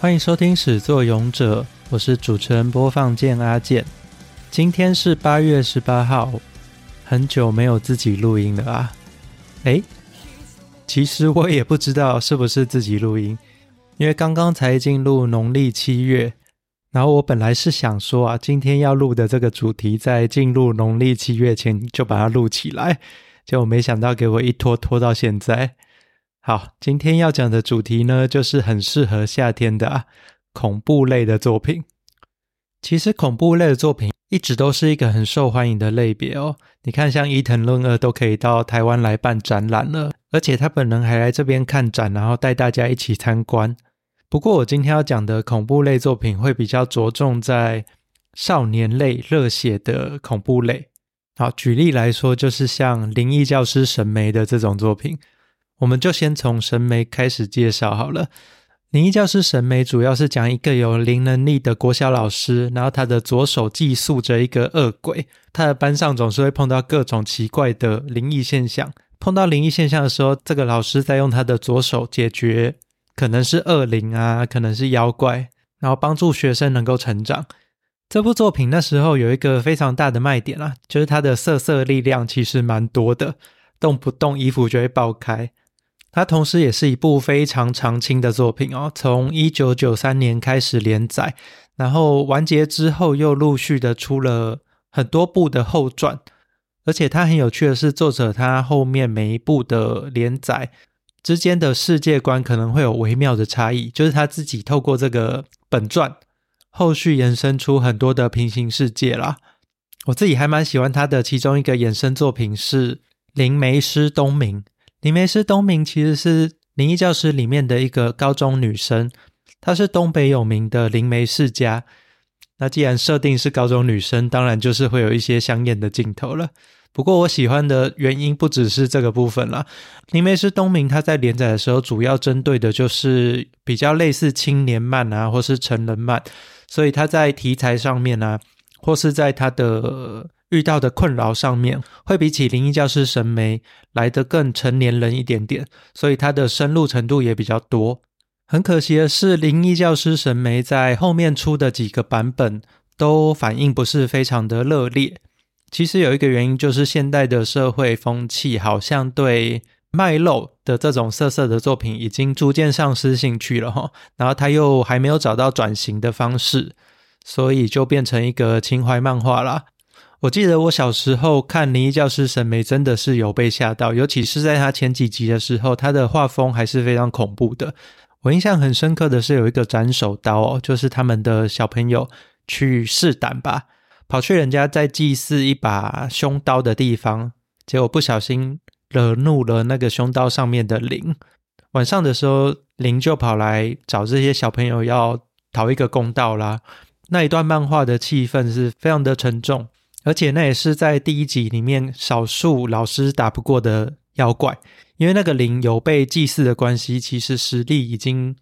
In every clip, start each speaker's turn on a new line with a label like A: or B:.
A: 欢迎收听《始作俑者》，我是主持人播放键阿健。今天是八月十八号，很久没有自己录音了啊！诶，其实我也不知道是不是自己录音，因为刚刚才进入农历七月，然后我本来是想说啊，今天要录的这个主题，在进入农历七月前就把它录起来，结果没想到给我一拖拖到现在。好，今天要讲的主题呢，就是很适合夏天的啊，恐怖类的作品。其实恐怖类的作品一直都是一个很受欢迎的类别哦。你看，像伊藤润二都可以到台湾来办展览了，而且他本人还来这边看展，然后带大家一起参观。不过，我今天要讲的恐怖类作品会比较着重在少年类、热血的恐怖类。好，举例来说，就是像《灵异教师神眉》的这种作品。我们就先从神眉开始介绍好了。灵异教师神眉主要是讲一个有灵能力的国小老师，然后他的左手寄宿着一个恶鬼，他的班上总是会碰到各种奇怪的灵异现象。碰到灵异现象的时候，这个老师在用他的左手解决，可能是恶灵啊，可能是妖怪，然后帮助学生能够成长。这部作品那时候有一个非常大的卖点啊，就是它的色色力量其实蛮多的，动不动衣服就会爆开。它同时也是一部非常长青的作品哦，从一九九三年开始连载，然后完结之后又陆续的出了很多部的后传，而且它很有趣的是，作者他后面每一部的连载之间的世界观可能会有微妙的差异，就是他自己透过这个本传后续延伸出很多的平行世界啦。我自己还蛮喜欢他的其中一个衍生作品是灵媒师东明。灵媒师东明其实是《灵异教师》里面的一个高中女生，她是东北有名的灵媒世家。那既然设定是高中女生，当然就是会有一些香艳的镜头了。不过我喜欢的原因不只是这个部分啦。灵媒师东明她在连载的时候，主要针对的就是比较类似青年漫啊，或是成人漫，所以她在题材上面啊，或是在她的。遇到的困扰上面，会比起《灵异教师神眉》来得更成年人一点点，所以他的深入程度也比较多。很可惜的是，《灵异教师神眉》在后面出的几个版本都反应不是非常的热烈。其实有一个原因，就是现代的社会风气好像对卖肉的这种色色的作品已经逐渐丧失兴趣了哈。然后他又还没有找到转型的方式，所以就变成一个情怀漫画啦。我记得我小时候看《灵异教师神眉》，真的是有被吓到，尤其是在他前几集的时候，他的画风还是非常恐怖的。我印象很深刻的是有一个斩首刀哦，就是他们的小朋友去试胆吧，跑去人家在祭祀一把凶刀的地方，结果不小心惹怒了那个凶刀上面的灵。晚上的时候，灵就跑来找这些小朋友要讨一个公道啦。那一段漫画的气氛是非常的沉重。而且那也是在第一集里面少数老师打不过的妖怪，因为那个灵有被祭祀的关系，其实实力已经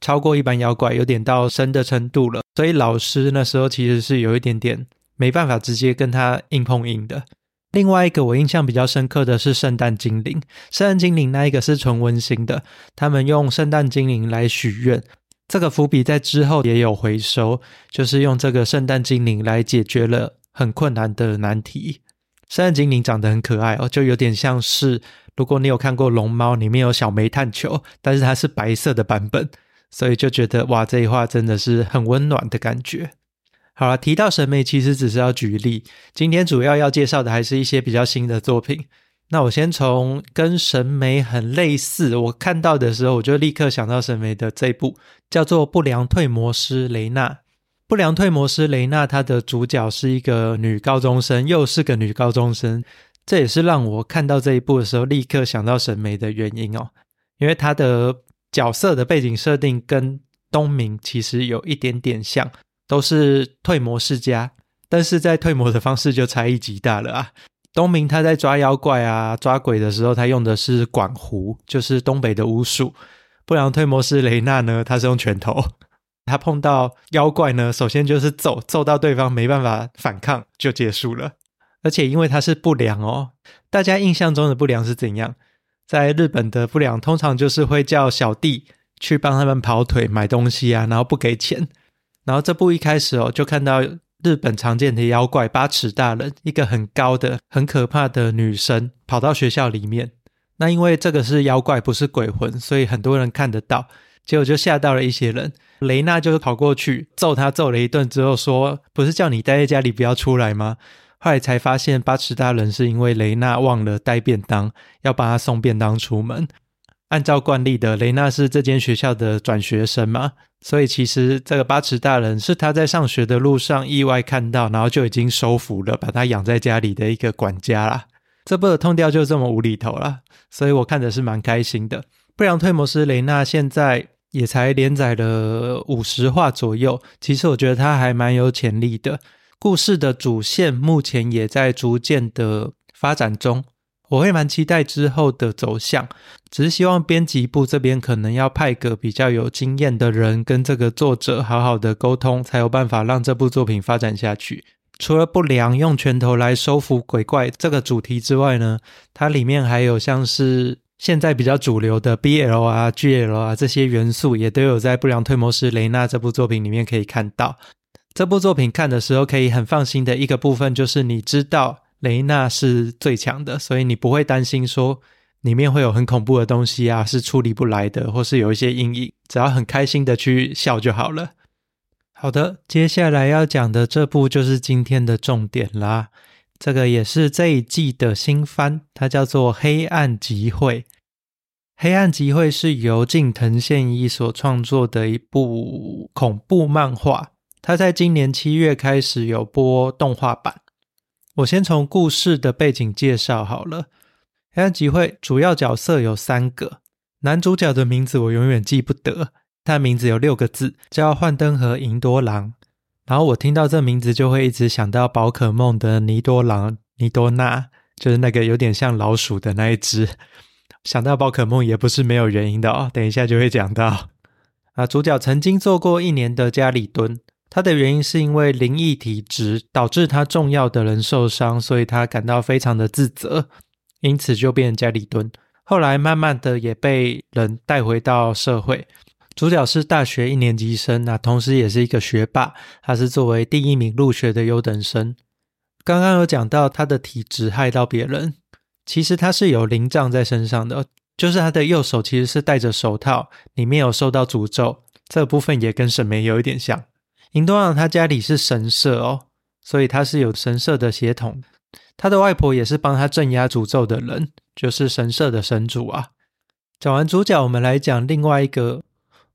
A: 超过一般妖怪，有点到神的程度了。所以老师那时候其实是有一点点没办法直接跟他硬碰硬的。另外一个我印象比较深刻的是圣诞精灵，圣诞精灵那一个是纯温馨的，他们用圣诞精灵来许愿，这个伏笔在之后也有回收，就是用这个圣诞精灵来解决了。很困难的难题。圣诞精灵长得很可爱哦，就有点像是如果你有看过龙猫，里面有小煤炭球，但是它是白色的版本，所以就觉得哇，这一话真的是很温暖的感觉。好了，提到神美，其实只是要举例。今天主要要介绍的还是一些比较新的作品。那我先从跟神美很类似，我看到的时候我就立刻想到神美的这一部，叫做《不良退魔师雷娜》。不良退魔师雷娜，她的主角是一个女高中生，又是个女高中生，这也是让我看到这一部的时候立刻想到神美的原因哦，因为她的角色的背景设定跟东明其实有一点点像，都是退魔世家，但是在退魔的方式就差异极大了啊。东明他在抓妖怪啊、抓鬼的时候，他用的是管壶，就是东北的巫术；不良退魔师雷娜呢，他是用拳头。他碰到妖怪呢，首先就是揍，揍到对方没办法反抗就结束了。而且因为他是不良哦，大家印象中的不良是怎样？在日本的不良通常就是会叫小弟去帮他们跑腿买东西啊，然后不给钱。然后这部一开始哦，就看到日本常见的妖怪八尺大人，一个很高的、很可怕的女生跑到学校里面。那因为这个是妖怪，不是鬼魂，所以很多人看得到，结果就吓到了一些人。雷娜就跑过去揍他，揍了一顿之后说：“不是叫你待在家里不要出来吗？”后来才发现八尺大人是因为雷娜忘了带便当，要帮他送便当出门。按照惯例的，雷娜是这间学校的转学生嘛，所以其实这个八尺大人是他在上学的路上意外看到，然后就已经收服了，把他养在家里的一个管家啦。这部的通调就这么无厘头啦，所以我看的是蛮开心的。不良退魔师雷娜现在。也才连载了五十话左右，其实我觉得他还蛮有潜力的。故事的主线目前也在逐渐的发展中，我会蛮期待之后的走向。只是希望编辑部这边可能要派个比较有经验的人跟这个作者好好的沟通，才有办法让这部作品发展下去。除了不良用拳头来收服鬼怪这个主题之外呢，它里面还有像是。现在比较主流的 BL 啊、GL 啊这些元素，也都有在《不良退魔师雷娜》这部作品里面可以看到。这部作品看的时候可以很放心的一个部分，就是你知道雷娜是最强的，所以你不会担心说里面会有很恐怖的东西啊，是处理不来的，或是有一些阴影。只要很开心的去笑就好了。好的，接下来要讲的这部就是今天的重点啦。这个也是这一季的新番，它叫做《黑暗集会》。《黑暗集会》是由近藤宪一所创作的一部恐怖漫画，它在今年七月开始有播动画版。我先从故事的背景介绍好了，《黑暗集会》主要角色有三个，男主角的名字我永远记不得，他名字有六个字，叫幻灯和银多郎。然后我听到这名字就会一直想到宝可梦的尼多郎、尼多纳，就是那个有点像老鼠的那一只。想到宝可梦也不是没有原因的哦，等一下就会讲到。啊，主角曾经做过一年的家里蹲，他的原因是因为灵异体质导致他重要的人受伤，所以他感到非常的自责，因此就变成家里蹲。后来慢慢的也被人带回到社会。主角是大学一年级生，那同时也是一个学霸。他是作为第一名入学的优等生。刚刚有讲到他的体质害到别人，其实他是有灵障在身上的，就是他的右手其实是戴着手套，里面有受到诅咒。这部分也跟沈眉有一点像。银多郎他家里是神社哦，所以他是有神社的血统。他的外婆也是帮他镇压诅咒的人，就是神社的神主啊。讲完主角，我们来讲另外一个。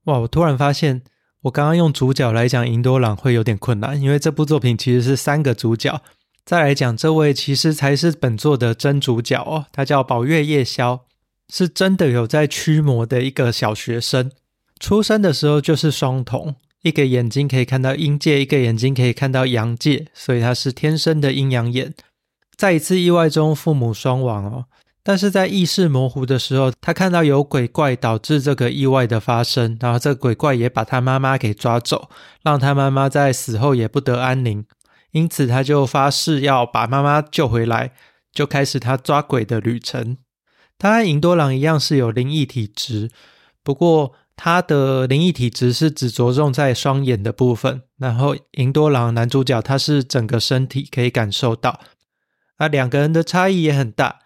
A: 哇！我突然发现，我刚刚用主角来讲银多朗会有点困难，因为这部作品其实是三个主角。再来讲这位，其实才是本作的真主角哦，他叫宝月夜宵，是真的有在驱魔的一个小学生。出生的时候就是双瞳，一个眼睛可以看到阴界，一个眼睛可以看到阳界，所以他是天生的阴阳眼。在一次意外中，父母双亡哦。但是在意识模糊的时候，他看到有鬼怪导致这个意外的发生，然后这鬼怪也把他妈妈给抓走，让他妈妈在死后也不得安宁。因此，他就发誓要把妈妈救回来，就开始他抓鬼的旅程。他和银多郎一样是有灵异体质，不过他的灵异体质是只着重在双眼的部分，然后银多郎男主角他是整个身体可以感受到，啊，两个人的差异也很大。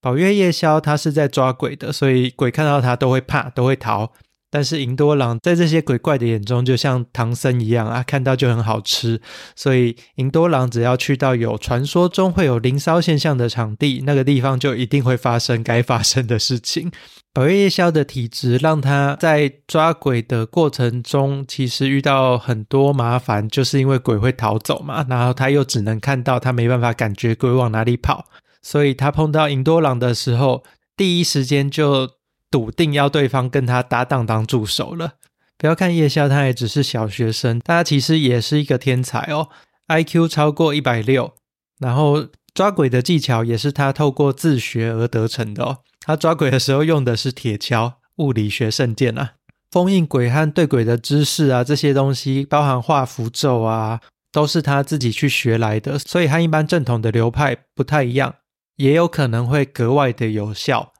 A: 宝月夜宵他是在抓鬼的，所以鬼看到他都会怕，都会逃。但是银多郎在这些鬼怪的眼中，就像唐僧一样啊，看到就很好吃。所以银多郎只要去到有传说中会有灵骚现象的场地，那个地方就一定会发生该发生的事情。宝月夜宵的体质让他在抓鬼的过程中，其实遇到很多麻烦，就是因为鬼会逃走嘛，然后他又只能看到，他没办法感觉鬼往哪里跑。所以他碰到银多郎的时候，第一时间就笃定要对方跟他搭档当助手了。不要看叶宵，他也只是小学生，他其实也是一个天才哦，IQ 超过一百六，然后抓鬼的技巧也是他透过自学而得成的哦。他抓鬼的时候用的是铁锹，物理学圣剑啊，封印鬼和对鬼的知识啊，这些东西包含画符咒啊。都是他自己去学来的，所以和一般正统的流派不太一样，也有可能会格外的有效。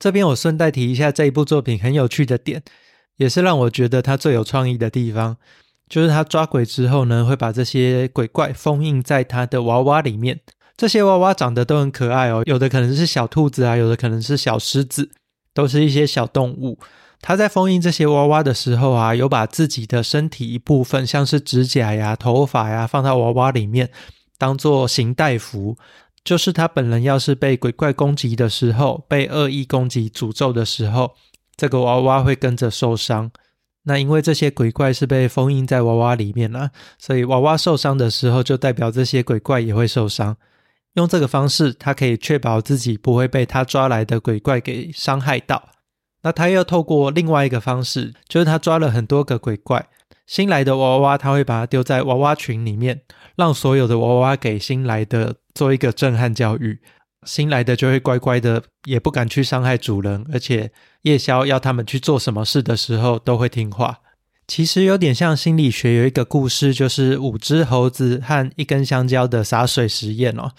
A: 这边我顺带提一下这一部作品很有趣的点，也是让我觉得他最有创意的地方，就是他抓鬼之后呢，会把这些鬼怪封印在他的娃娃里面。这些娃娃长得都很可爱哦，有的可能是小兔子啊，有的可能是小狮子，都是一些小动物。他在封印这些娃娃的时候啊，有把自己的身体一部分，像是指甲呀、头发呀，放到娃娃里面，当做形代符。就是他本人要是被鬼怪攻击的时候，被恶意攻击、诅咒的时候，这个娃娃会跟着受伤。那因为这些鬼怪是被封印在娃娃里面了，所以娃娃受伤的时候，就代表这些鬼怪也会受伤。用这个方式，他可以确保自己不会被他抓来的鬼怪给伤害到。那他又透过另外一个方式，就是他抓了很多个鬼怪，新来的娃娃他会把它丢在娃娃群里面，让所有的娃娃给新来的做一个震撼教育，新来的就会乖乖的，也不敢去伤害主人，而且夜宵要他们去做什么事的时候都会听话。其实有点像心理学有一个故事，就是五只猴子和一根香蕉的洒水实验哦。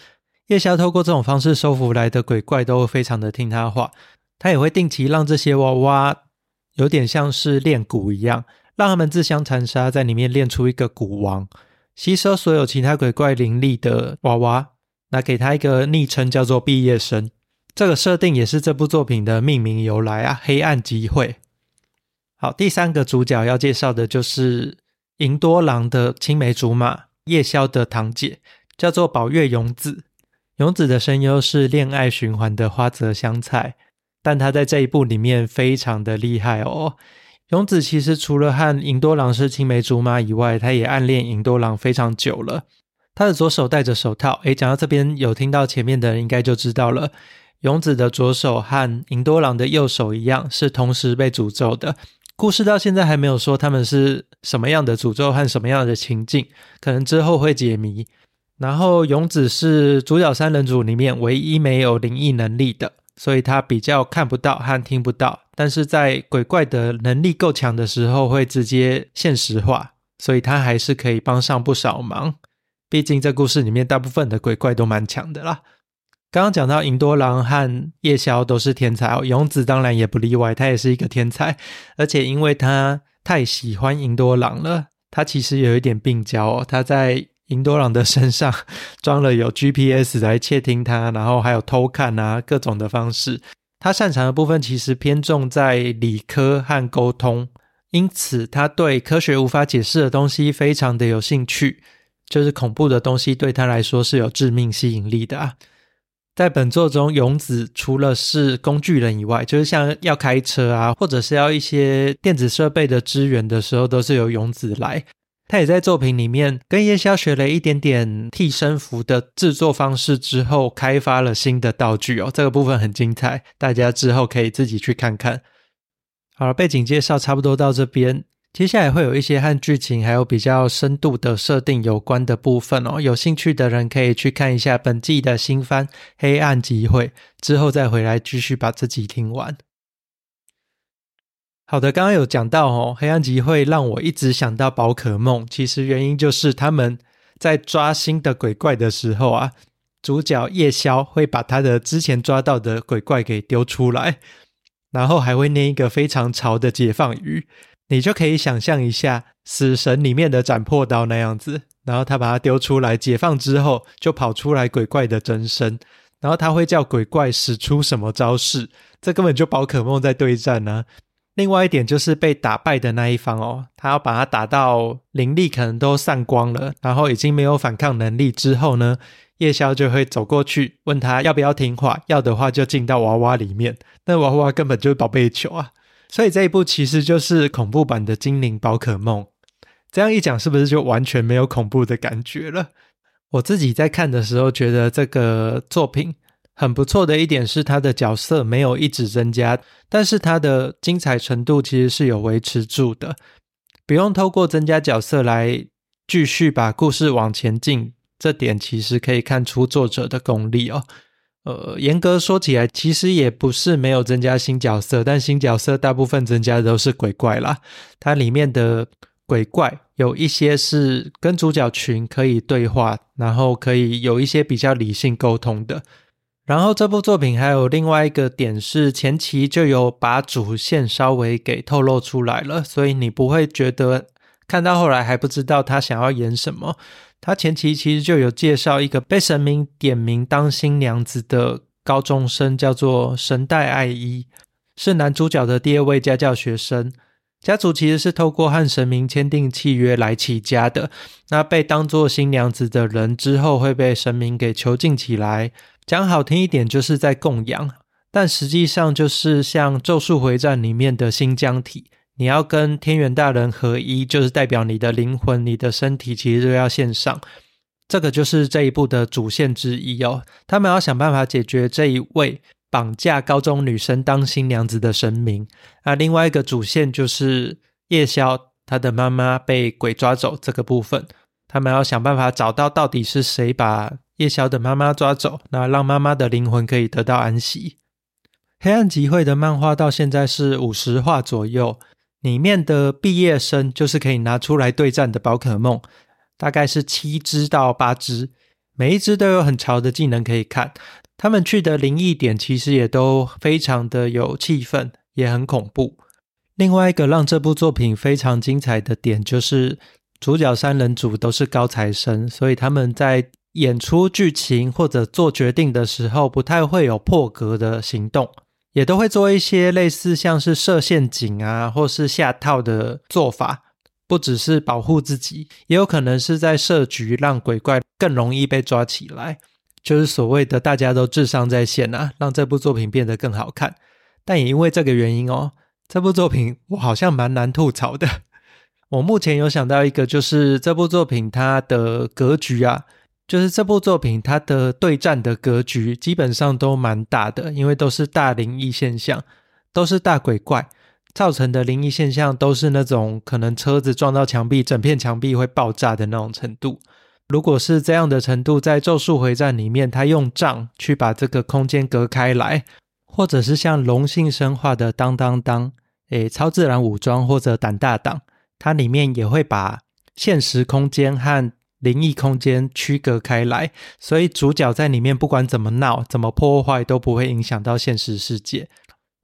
A: 夜宵透过这种方式收服来的鬼怪都非常的听他话。他也会定期让这些娃娃有点像是练蛊一样，让他们自相残杀，在里面练出一个蛊王，吸收所有其他鬼怪灵力的娃娃，那给他一个昵称叫做毕业生。这个设定也是这部作品的命名由来啊，黑暗集会。好，第三个主角要介绍的就是银多郎的青梅竹马夜宵的堂姐，叫做宝月勇子。勇子的声优是恋爱循环的花泽香菜。但他在这一部里面非常的厉害哦。勇子其实除了和银多郎是青梅竹马以外，他也暗恋银多郎非常久了。他的左手戴着手套，诶，讲到这边有听到前面的人应该就知道了。勇子的左手和银多郎的右手一样，是同时被诅咒的。故事到现在还没有说他们是什么样的诅咒和什么样的情境，可能之后会解谜。然后勇子是主角三人组里面唯一没有灵异能力的。所以他比较看不到和听不到，但是在鬼怪的能力够强的时候，会直接现实化，所以他还是可以帮上不少忙。毕竟这故事里面大部分的鬼怪都蛮强的啦。刚刚讲到银多郎和夜宵都是天才哦，勇子当然也不例外，他也是一个天才，而且因为他太喜欢银多郎了，他其实有一点病娇哦，他在。银多朗的身上 装了有 GPS 来窃听他，然后还有偷看啊，各种的方式。他擅长的部分其实偏重在理科和沟通，因此他对科学无法解释的东西非常的有兴趣，就是恐怖的东西对他来说是有致命吸引力的啊。在本作中，勇子除了是工具人以外，就是像要开车啊，或者是要一些电子设备的支援的时候，都是由勇子来。他也在作品里面跟夜宵学了一点点替身符的制作方式之后，开发了新的道具哦。这个部分很精彩，大家之后可以自己去看看。好了，背景介绍差不多到这边，接下来会有一些和剧情还有比较深度的设定有关的部分哦。有兴趣的人可以去看一下本季的新番《黑暗集会》，之后再回来继续把这集听完。好的，刚刚有讲到哦，黑暗集会让我一直想到宝可梦。其实原因就是他们在抓新的鬼怪的时候啊，主角夜宵会把他的之前抓到的鬼怪给丢出来，然后还会念一个非常潮的解放语，你就可以想象一下死神里面的斩魄刀那样子。然后他把它丢出来解放之后，就跑出来鬼怪的真身，然后他会叫鬼怪使出什么招式，这根本就宝可梦在对战呢、啊。另外一点就是被打败的那一方哦，他要把他打到灵力可能都散光了，然后已经没有反抗能力之后呢，夜宵就会走过去问他要不要听话，要的话就进到娃娃里面。那娃娃根本就是宝贝球啊，所以这一部其实就是恐怖版的精灵宝可梦。这样一讲，是不是就完全没有恐怖的感觉了？我自己在看的时候觉得这个作品。很不错的一点是，他的角色没有一直增加，但是他的精彩程度其实是有维持住的，不用透过增加角色来继续把故事往前进。这点其实可以看出作者的功力哦。呃，严格说起来，其实也不是没有增加新角色，但新角色大部分增加的都是鬼怪啦。它里面的鬼怪有一些是跟主角群可以对话，然后可以有一些比较理性沟通的。然后这部作品还有另外一个点是，前期就有把主线稍微给透露出来了，所以你不会觉得看到后来还不知道他想要演什么。他前期其实就有介绍一个被神明点名当新娘子的高中生，叫做神代爱一，是男主角的第二位家教学生。家族其实是透过和神明签订契约来起家的。那被当作新娘子的人之后会被神明给囚禁起来。讲好听一点，就是在供养；但实际上就是像《咒术回战》里面的新疆体，你要跟天元大人合一，就是代表你的灵魂、你的身体其实都要献上。这个就是这一部的主线之一哦。他们要想办法解决这一位。绑架高中女生当新娘子的神明，那另外一个主线就是夜宵，他的妈妈被鬼抓走这个部分，他们要想办法找到到底是谁把夜宵的妈妈抓走，那让妈妈的灵魂可以得到安息。黑暗集会的漫画到现在是五十话左右，里面的毕业生就是可以拿出来对战的宝可梦，大概是七只到八只，每一只都有很潮的技能可以看。他们去的灵异点其实也都非常的有气氛，也很恐怖。另外一个让这部作品非常精彩的点，就是主角三人组都是高材生，所以他们在演出剧情或者做决定的时候，不太会有破格的行动，也都会做一些类似像是设陷阱啊，或是下套的做法。不只是保护自己，也有可能是在设局，让鬼怪更容易被抓起来。就是所谓的大家都智商在线啊，让这部作品变得更好看。但也因为这个原因哦，这部作品我好像蛮难吐槽的。我目前有想到一个，就是这部作品它的格局啊，就是这部作品它的对战的格局基本上都蛮大的，因为都是大灵异现象，都是大鬼怪造成的灵异现象，都是那种可能车子撞到墙壁，整片墙壁会爆炸的那种程度。如果是这样的程度，在《咒术回战》里面，他用杖去把这个空间隔开来，或者是像龙性生化的当当当，诶，超自然武装或者胆大党，它里面也会把现实空间和灵异空间区隔开来，所以主角在里面不管怎么闹、怎么破坏，都不会影响到现实世界。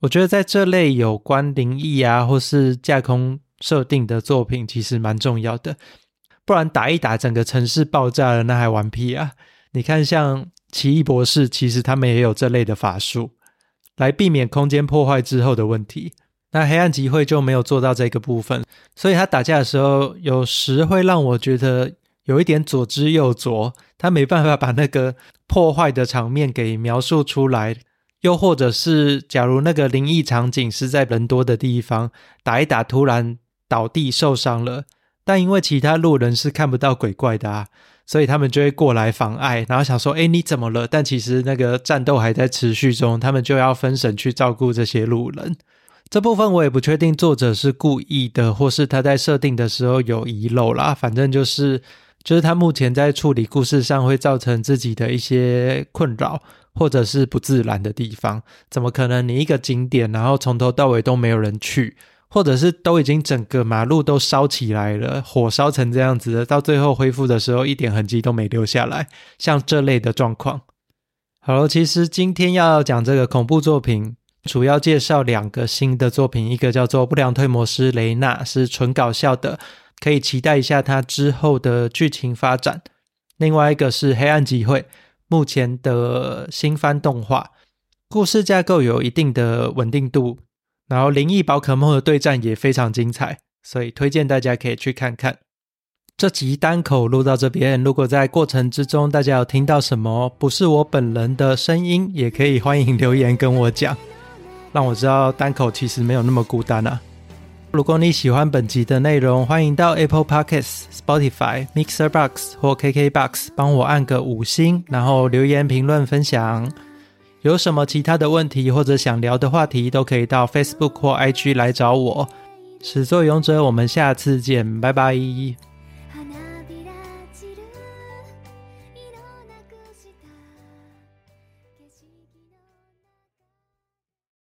A: 我觉得在这类有关灵异啊，或是架空设定的作品，其实蛮重要的。不然打一打，整个城市爆炸了，那还玩屁啊！你看，像奇异博士，其实他们也有这类的法术，来避免空间破坏之后的问题。那黑暗集会就没有做到这个部分，所以他打架的时候，有时会让我觉得有一点左支右絀，他没办法把那个破坏的场面给描述出来。又或者是，假如那个灵异场景是在人多的地方，打一打，突然倒地受伤了。但因为其他路人是看不到鬼怪的啊，所以他们就会过来妨碍，然后想说：“诶，你怎么了？”但其实那个战斗还在持续中，他们就要分神去照顾这些路人。这部分我也不确定作者是故意的，或是他在设定的时候有遗漏啦。反正就是，就是他目前在处理故事上会造成自己的一些困扰，或者是不自然的地方。怎么可能你一个景点，然后从头到尾都没有人去？或者是都已经整个马路都烧起来了，火烧成这样子了，到最后恢复的时候一点痕迹都没留下来，像这类的状况。好了，其实今天要讲这个恐怖作品，主要介绍两个新的作品，一个叫做《不良推磨师雷娜》，是纯搞笑的，可以期待一下它之后的剧情发展；另外一个是《黑暗集会》，目前的新番动画，故事架构有一定的稳定度。然后灵异宝可梦的对战也非常精彩，所以推荐大家可以去看看。这集单口录到这边，如果在过程之中大家有听到什么不是我本人的声音，也可以欢迎留言跟我讲，让我知道单口其实没有那么孤单啊。如果你喜欢本集的内容，欢迎到 Apple Podcasts、Spotify、Mixer Box 或 KK Box 帮我按个五星，然后留言评论分享。有什么其他的问题或者想聊的话题，都可以到 Facebook 或 IG 来找我。始作俑者，我们下次见，拜拜。